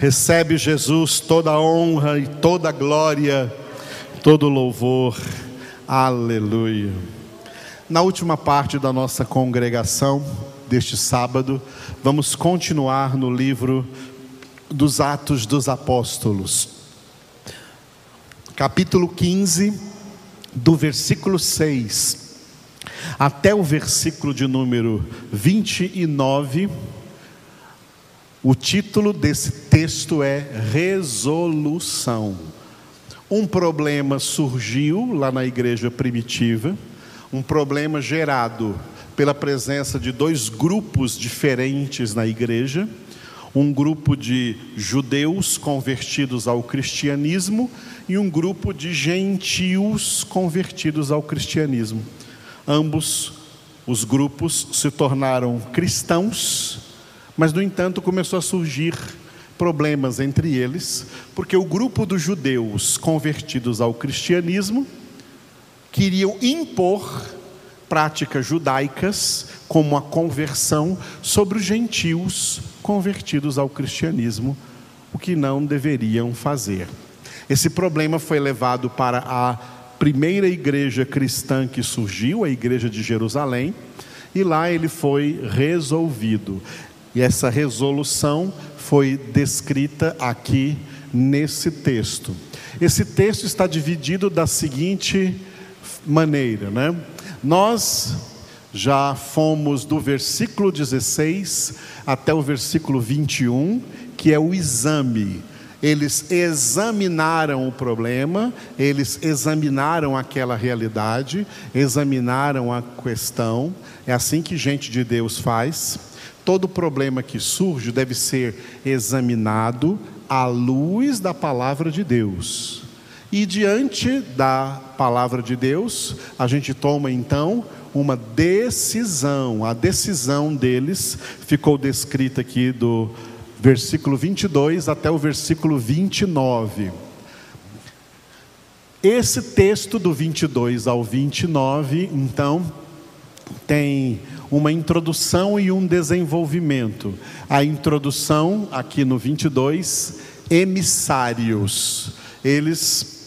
Recebe, Jesus, toda a honra e toda a glória, todo o louvor. Aleluia. Na última parte da nossa congregação deste sábado, vamos continuar no livro dos Atos dos Apóstolos. Capítulo 15, do versículo 6 até o versículo de número 29 o título desse texto é Resolução. Um problema surgiu lá na igreja primitiva, um problema gerado pela presença de dois grupos diferentes na igreja, um grupo de judeus convertidos ao cristianismo e um grupo de gentios convertidos ao cristianismo. Ambos os grupos se tornaram cristãos mas, no entanto, começou a surgir problemas entre eles, porque o grupo dos judeus convertidos ao cristianismo queriam impor práticas judaicas, como a conversão, sobre os gentios convertidos ao cristianismo, o que não deveriam fazer. Esse problema foi levado para a primeira igreja cristã que surgiu, a igreja de Jerusalém, e lá ele foi resolvido. E essa resolução foi descrita aqui nesse texto. Esse texto está dividido da seguinte maneira, né? Nós já fomos do versículo 16 até o versículo 21, que é o exame. Eles examinaram o problema, eles examinaram aquela realidade, examinaram a questão. É assim que gente de Deus faz todo problema que surge deve ser examinado à luz da palavra de Deus. E diante da palavra de Deus, a gente toma então uma decisão. A decisão deles ficou descrita aqui do versículo 22 até o versículo 29. Esse texto do 22 ao 29, então, tem uma introdução e um desenvolvimento. A introdução, aqui no 22, emissários. Eles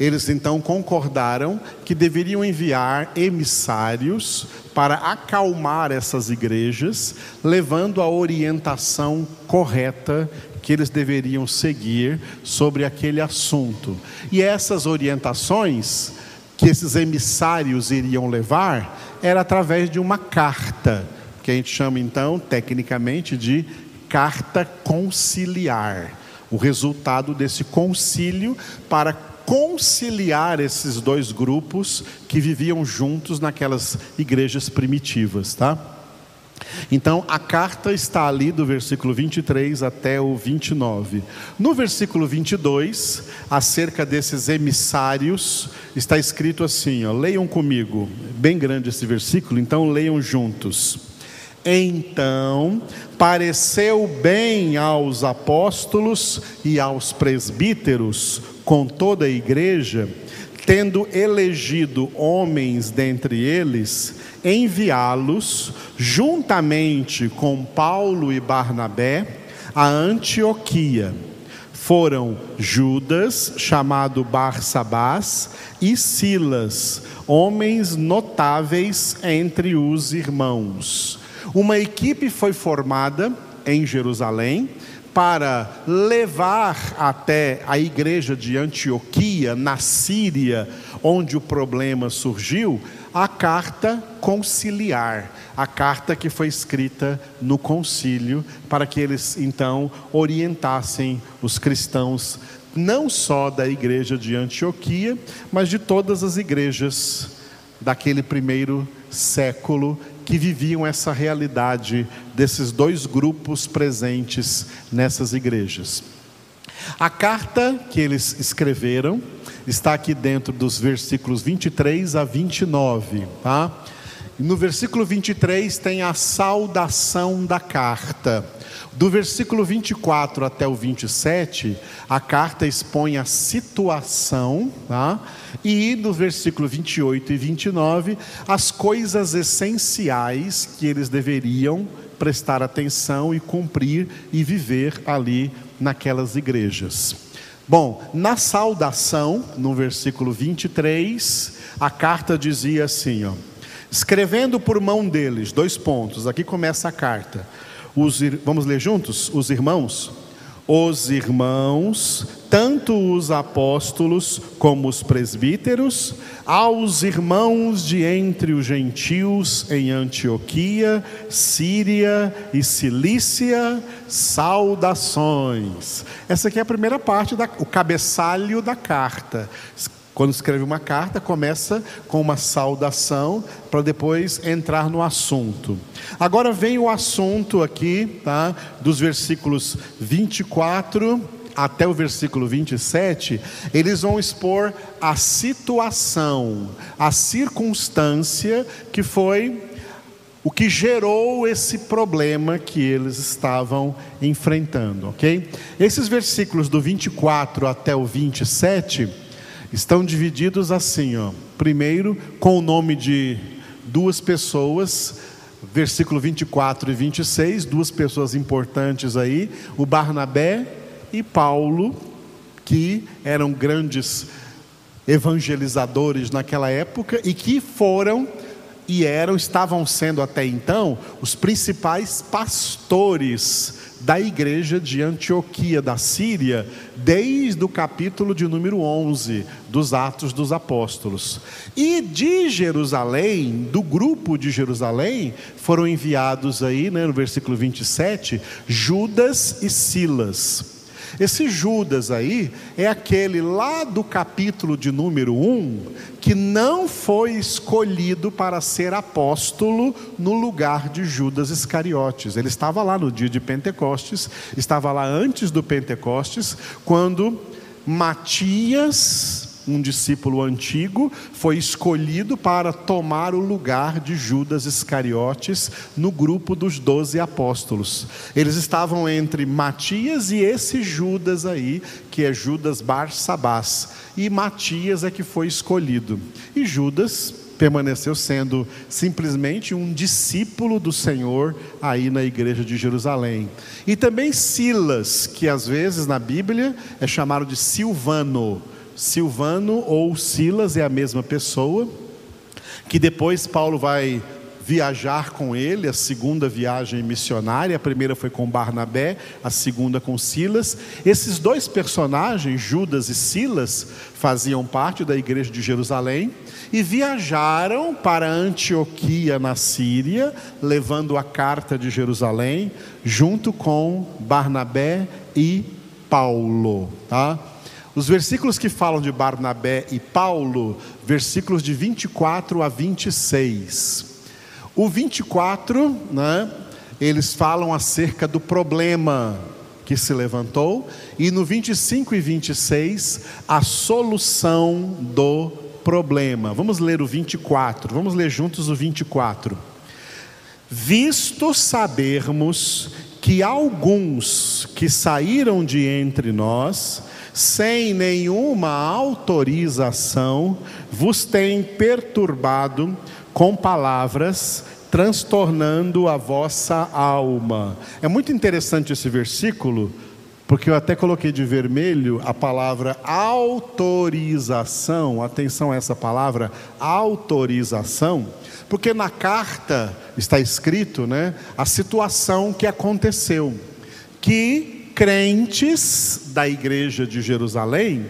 eles então concordaram que deveriam enviar emissários para acalmar essas igrejas, levando a orientação correta que eles deveriam seguir sobre aquele assunto. E essas orientações que esses emissários iriam levar era através de uma carta, que a gente chama então, tecnicamente, de carta conciliar. O resultado desse concílio para conciliar esses dois grupos que viviam juntos naquelas igrejas primitivas, tá? Então, a carta está ali do versículo 23 até o 29. No versículo 22, acerca desses emissários, está escrito assim: ó, leiam comigo, bem grande esse versículo, então leiam juntos. Então pareceu bem aos apóstolos e aos presbíteros, com toda a igreja, tendo elegido homens dentre eles, enviá-los, juntamente com Paulo e Barnabé, a Antioquia. Foram Judas, chamado Barsabás, e Silas, homens notáveis entre os irmãos. Uma equipe foi formada em Jerusalém para levar até a igreja de Antioquia, na Síria, onde o problema surgiu, a carta conciliar, a carta que foi escrita no concílio, para que eles então orientassem os cristãos, não só da igreja de Antioquia, mas de todas as igrejas daquele primeiro século que viviam essa realidade desses dois grupos presentes nessas igrejas. A carta que eles escreveram está aqui dentro dos versículos 23 a 29, tá? No versículo 23 tem a saudação da carta. Do versículo 24 até o 27, a carta expõe a situação, tá? e no versículo 28 e 29, as coisas essenciais que eles deveriam prestar atenção e cumprir e viver ali naquelas igrejas. Bom, na saudação, no versículo 23, a carta dizia assim, ó: Escrevendo por mão deles, dois pontos, aqui começa a carta. Os, vamos ler juntos? Os irmãos os irmãos, tanto os apóstolos como os presbíteros, aos irmãos de entre os gentios em Antioquia, Síria e Cilícia, saudações. Essa aqui é a primeira parte, da, o cabeçalho da carta. Quando escreve uma carta, começa com uma saudação para depois entrar no assunto. Agora vem o assunto aqui, tá? Dos versículos 24 até o versículo 27, eles vão expor a situação, a circunstância que foi o que gerou esse problema que eles estavam enfrentando, ok? Esses versículos do 24 até o 27 estão divididos assim, ó. Primeiro, com o nome de duas pessoas, versículo 24 e 26, duas pessoas importantes aí, o Barnabé e Paulo, que eram grandes evangelizadores naquela época e que foram e eram, estavam sendo até então, os principais pastores da igreja de Antioquia da Síria, desde o capítulo de número 11 dos Atos dos Apóstolos. E de Jerusalém, do grupo de Jerusalém, foram enviados aí, né, no versículo 27, Judas e Silas. Esse Judas aí é aquele lá do capítulo de número 1 que não foi escolhido para ser apóstolo no lugar de Judas Iscariotes. Ele estava lá no dia de Pentecostes, estava lá antes do Pentecostes, quando Matias um discípulo antigo, foi escolhido para tomar o lugar de Judas Iscariotes no grupo dos doze apóstolos. Eles estavam entre Matias e esse Judas aí, que é Judas Barsabás. E Matias é que foi escolhido. E Judas permaneceu sendo simplesmente um discípulo do Senhor aí na igreja de Jerusalém. E também Silas, que às vezes na Bíblia é chamado de Silvano Silvano ou Silas é a mesma pessoa, que depois Paulo vai viajar com ele, a segunda viagem missionária, a primeira foi com Barnabé, a segunda com Silas. Esses dois personagens, Judas e Silas, faziam parte da igreja de Jerusalém e viajaram para Antioquia, na Síria, levando a carta de Jerusalém, junto com Barnabé e Paulo, tá? Os versículos que falam de Barnabé e Paulo, versículos de 24 a 26. O 24, né, eles falam acerca do problema que se levantou, e no 25 e 26, a solução do problema. Vamos ler o 24, vamos ler juntos o 24. Visto sabermos que alguns que saíram de entre nós, sem nenhuma autorização, vos tem perturbado com palavras, transtornando a vossa alma. É muito interessante esse versículo, porque eu até coloquei de vermelho a palavra autorização. Atenção a essa palavra, autorização, porque na carta está escrito, né, a situação que aconteceu, que crentes da igreja de Jerusalém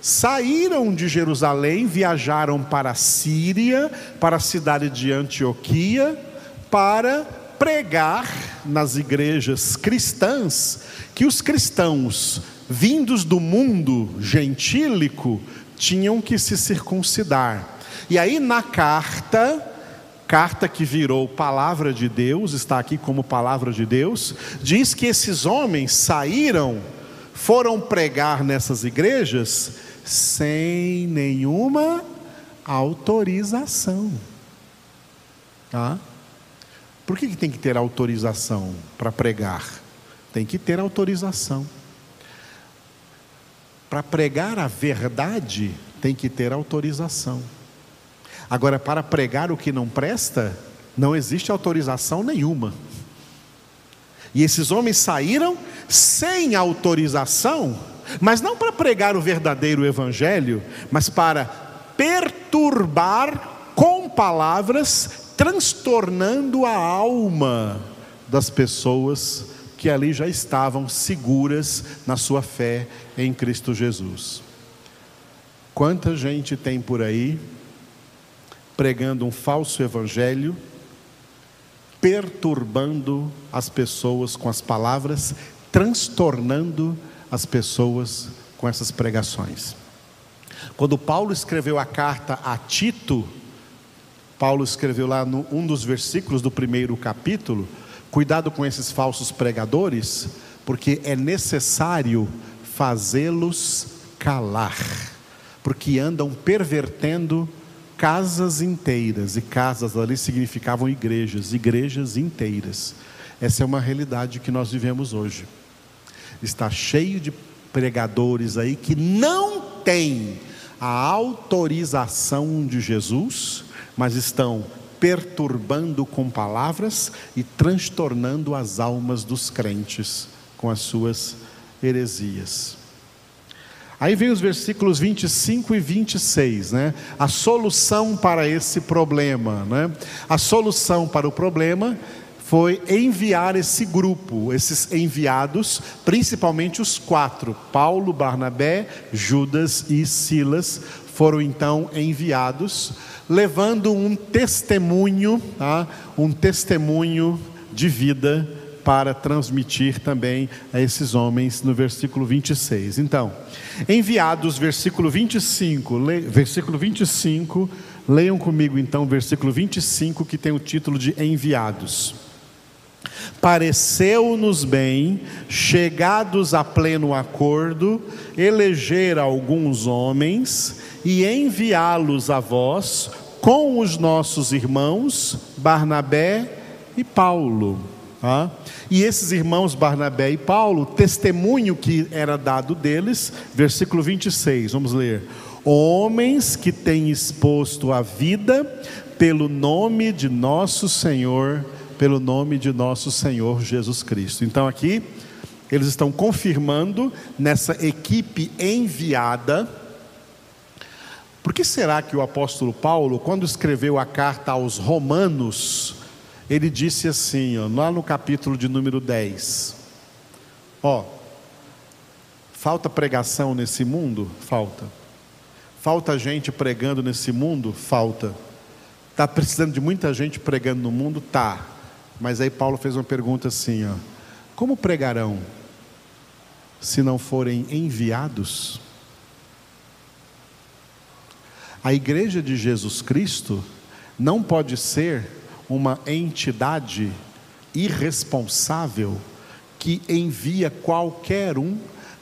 saíram de Jerusalém, viajaram para a Síria, para a cidade de Antioquia, para pregar nas igrejas cristãs que os cristãos vindos do mundo gentílico tinham que se circuncidar. E aí na carta carta que virou palavra de Deus, está aqui como palavra de Deus, diz que esses homens saíram, foram pregar nessas igrejas sem nenhuma autorização. Tá? Por que, que tem que ter autorização para pregar? Tem que ter autorização. Para pregar a verdade, tem que ter autorização. Agora, para pregar o que não presta, não existe autorização nenhuma. E esses homens saíram sem autorização, mas não para pregar o verdadeiro evangelho, mas para perturbar com palavras, transtornando a alma das pessoas que ali já estavam seguras na sua fé em Cristo Jesus. Quanta gente tem por aí pregando um falso evangelho, perturbando as pessoas com as palavras, transtornando as pessoas com essas pregações. Quando Paulo escreveu a carta a Tito, Paulo escreveu lá no um dos versículos do primeiro capítulo, cuidado com esses falsos pregadores, porque é necessário fazê-los calar, porque andam pervertendo casas inteiras, e casas ali significavam igrejas, igrejas inteiras. Essa é uma realidade que nós vivemos hoje. Está cheio de pregadores aí que não têm a autorização de Jesus, mas estão perturbando com palavras e transtornando as almas dos crentes com as suas heresias. Aí vem os versículos 25 e 26, né? A solução para esse problema, né? A solução para o problema foi enviar esse grupo, esses enviados, principalmente os quatro, Paulo, Barnabé, Judas e Silas, foram então enviados, levando um testemunho, tá? um testemunho de vida para transmitir também a esses homens no versículo 26. Então, enviados, versículo 25, le, versículo 25, leiam comigo então o versículo 25 que tem o título de enviados. Pareceu-nos bem, chegados a pleno acordo, eleger alguns homens e enviá-los a vós com os nossos irmãos Barnabé e Paulo. Tá? E esses irmãos Barnabé e Paulo, testemunho que era dado deles, versículo 26, vamos ler. Homens que têm exposto a vida pelo nome de nosso Senhor, pelo nome de nosso Senhor Jesus Cristo. Então aqui eles estão confirmando nessa equipe enviada. Por que será que o apóstolo Paulo, quando escreveu a carta aos Romanos, ele disse assim, ó, lá no capítulo de número 10: Ó, falta pregação nesse mundo? Falta. Falta gente pregando nesse mundo? Falta. Está precisando de muita gente pregando no mundo? Tá. Mas aí Paulo fez uma pergunta assim: ó, como pregarão se não forem enviados? A igreja de Jesus Cristo não pode ser uma entidade irresponsável que envia qualquer um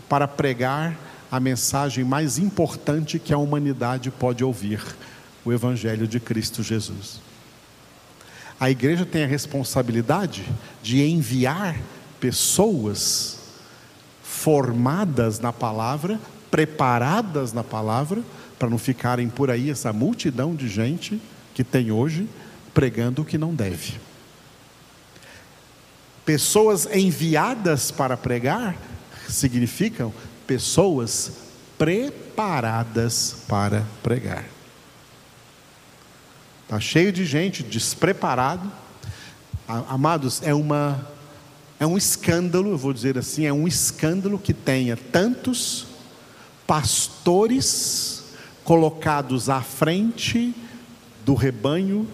para pregar a mensagem mais importante que a humanidade pode ouvir, o Evangelho de Cristo Jesus. A igreja tem a responsabilidade de enviar pessoas formadas na palavra, preparadas na palavra, para não ficarem por aí essa multidão de gente que tem hoje pregando o que não deve. Pessoas enviadas para pregar significam pessoas preparadas para pregar. Está cheio de gente despreparado. Amados, é uma é um escândalo, eu vou dizer assim, é um escândalo que tenha tantos pastores colocados à frente do rebanho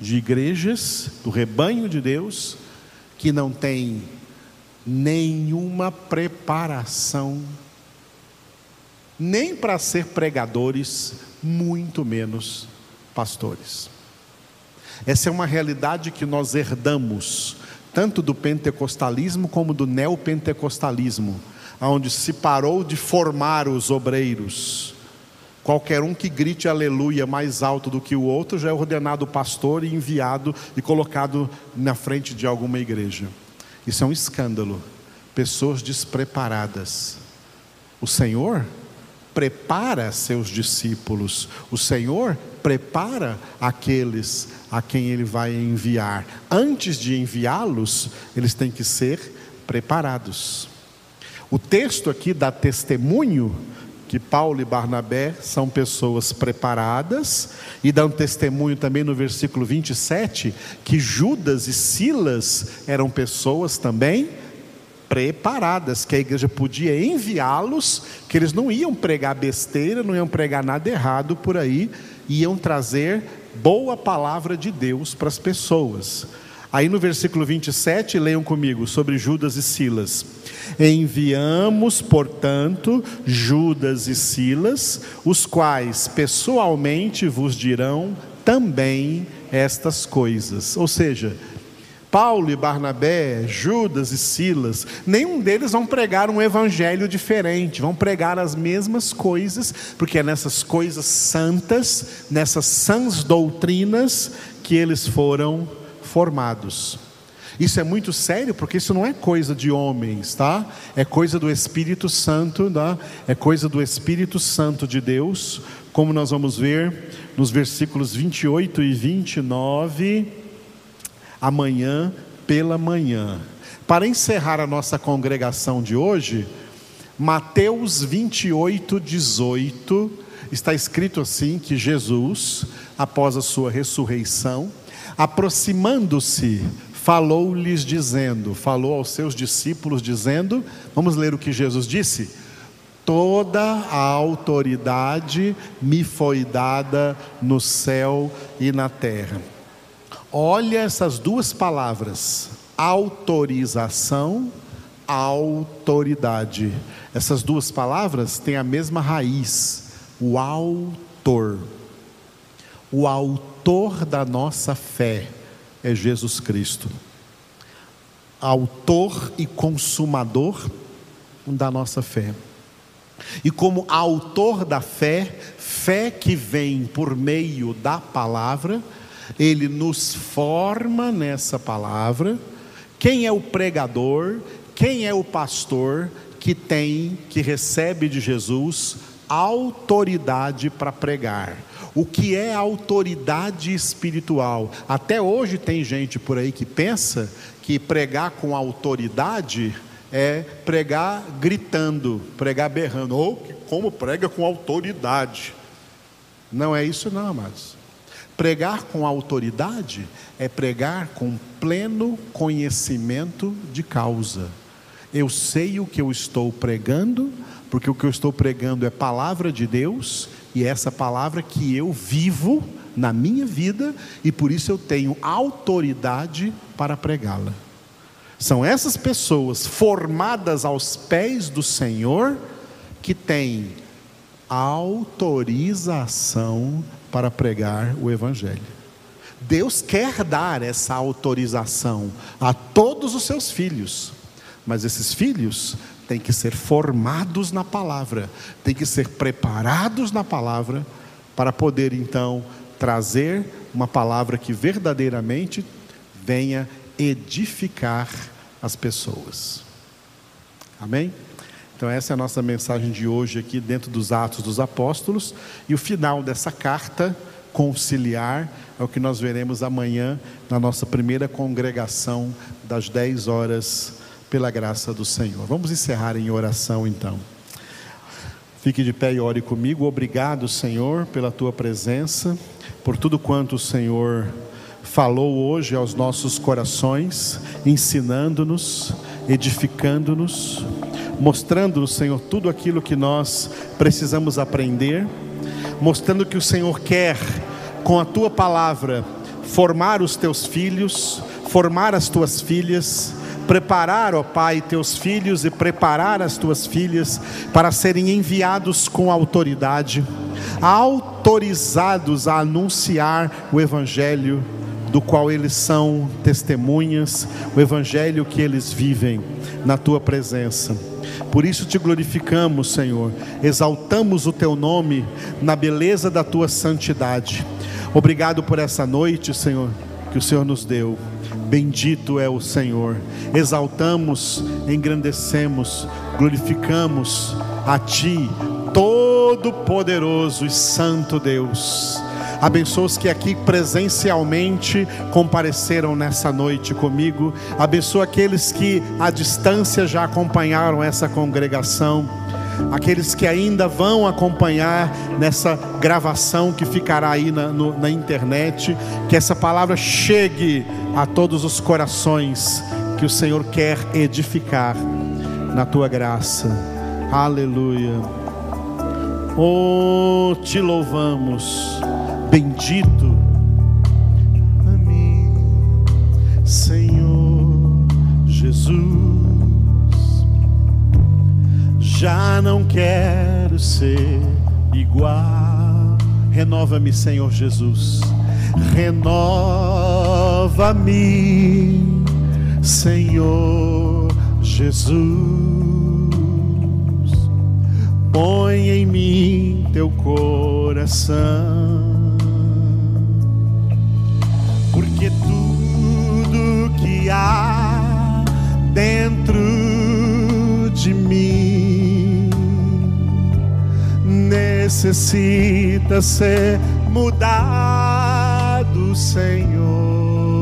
de igrejas, do rebanho de Deus, que não tem nenhuma preparação, nem para ser pregadores, muito menos pastores. Essa é uma realidade que nós herdamos, tanto do pentecostalismo como do neopentecostalismo, onde se parou de formar os obreiros Qualquer um que grite aleluia mais alto do que o outro já é ordenado pastor e enviado e colocado na frente de alguma igreja. Isso é um escândalo. Pessoas despreparadas. O Senhor prepara seus discípulos, o Senhor prepara aqueles a quem ele vai enviar. Antes de enviá-los, eles têm que ser preparados. O texto aqui dá testemunho que Paulo e Barnabé são pessoas preparadas, e dá um testemunho também no versículo 27 que Judas e Silas eram pessoas também preparadas, que a igreja podia enviá-los, que eles não iam pregar besteira, não iam pregar nada errado por aí, iam trazer boa palavra de Deus para as pessoas. Aí no versículo 27, leiam comigo sobre Judas e Silas. Enviamos, portanto, Judas e Silas, os quais pessoalmente vos dirão também estas coisas. Ou seja, Paulo e Barnabé, Judas e Silas, nenhum deles vão pregar um evangelho diferente, vão pregar as mesmas coisas, porque é nessas coisas santas, nessas sãs doutrinas que eles foram formados. Isso é muito sério, porque isso não é coisa de homens, tá? É coisa do Espírito Santo, tá? É coisa do Espírito Santo de Deus, como nós vamos ver nos versículos 28 e 29, amanhã pela manhã. Para encerrar a nossa congregação de hoje, Mateus 28, 18, está escrito assim: que Jesus, após a sua ressurreição, aproximando-se, falou-lhes dizendo, falou aos seus discípulos dizendo, vamos ler o que Jesus disse: Toda a autoridade me foi dada no céu e na terra. Olha essas duas palavras: autorização, autoridade. Essas duas palavras têm a mesma raiz, o autor. O autor da nossa fé é Jesus Cristo. Autor e consumador da nossa fé. E como autor da fé, fé que vem por meio da palavra, ele nos forma nessa palavra. Quem é o pregador? Quem é o pastor que tem, que recebe de Jesus autoridade para pregar? O que é autoridade espiritual? Até hoje tem gente por aí que pensa que pregar com autoridade é pregar gritando, pregar berrando, ou como prega com autoridade. Não é isso, não, amados. Pregar com autoridade é pregar com pleno conhecimento de causa. Eu sei o que eu estou pregando, porque o que eu estou pregando é palavra de Deus e é essa palavra que eu vivo na minha vida e por isso eu tenho autoridade para pregá-la. São essas pessoas formadas aos pés do Senhor que têm autorização para pregar o Evangelho. Deus quer dar essa autorização a todos os seus filhos, mas esses filhos têm que ser formados na palavra, têm que ser preparados na palavra, para poder então trazer uma palavra que verdadeiramente venha edificar as pessoas. Amém? Então, essa é a nossa mensagem de hoje aqui dentro dos Atos dos Apóstolos. E o final dessa carta conciliar é o que nós veremos amanhã na nossa primeira congregação das 10 horas pela graça do Senhor. Vamos encerrar em oração então. Fique de pé e ore comigo. Obrigado, Senhor, pela tua presença, por tudo quanto o Senhor falou hoje aos nossos corações, ensinando-nos, edificando-nos, mostrando-nos, Senhor, tudo aquilo que nós precisamos aprender, mostrando que o Senhor quer, com a tua palavra, formar os teus filhos, formar as tuas filhas, preparar, ó Pai, teus filhos e preparar as tuas filhas para serem enviados com autoridade, autorizados a anunciar o Evangelho do qual eles são testemunhas, o Evangelho que eles vivem na tua presença. Por isso te glorificamos, Senhor, exaltamos o teu nome na beleza da tua santidade. Obrigado por essa noite, Senhor, que o Senhor nos deu. Bendito é o Senhor. Exaltamos, engrandecemos, glorificamos a Ti, Todo-Poderoso e Santo Deus. Abençoa os que aqui presencialmente compareceram nessa noite comigo. Abençoa aqueles que à distância já acompanharam essa congregação. Aqueles que ainda vão acompanhar nessa gravação que ficará aí na, no, na internet, que essa palavra chegue a todos os corações que o Senhor quer edificar na tua graça. Aleluia. Oh, te louvamos, bendito a mim, Senhor Jesus. Já não quero ser igual. Renova-me, Senhor Jesus. Renova-me, Senhor Jesus põe em mim teu coração, porque tudo que há dentro de mim necessita ser mudado, Senhor,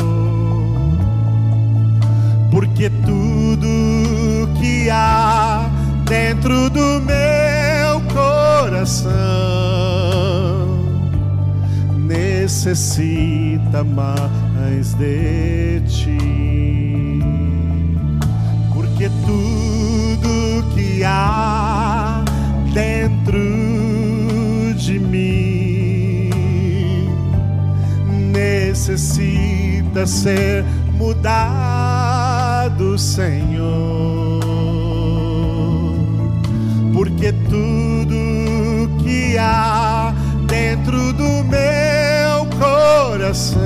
porque tudo que há dentro do meu coração necessita mais de ti, porque tudo que há dentro necessita ser mudado, Senhor. Porque tudo que há dentro do meu coração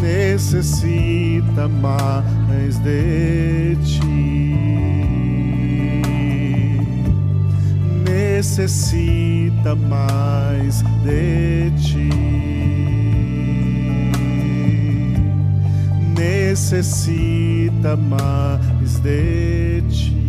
necessita mais de ti, necessita mais de ti. Necessita mais de ti.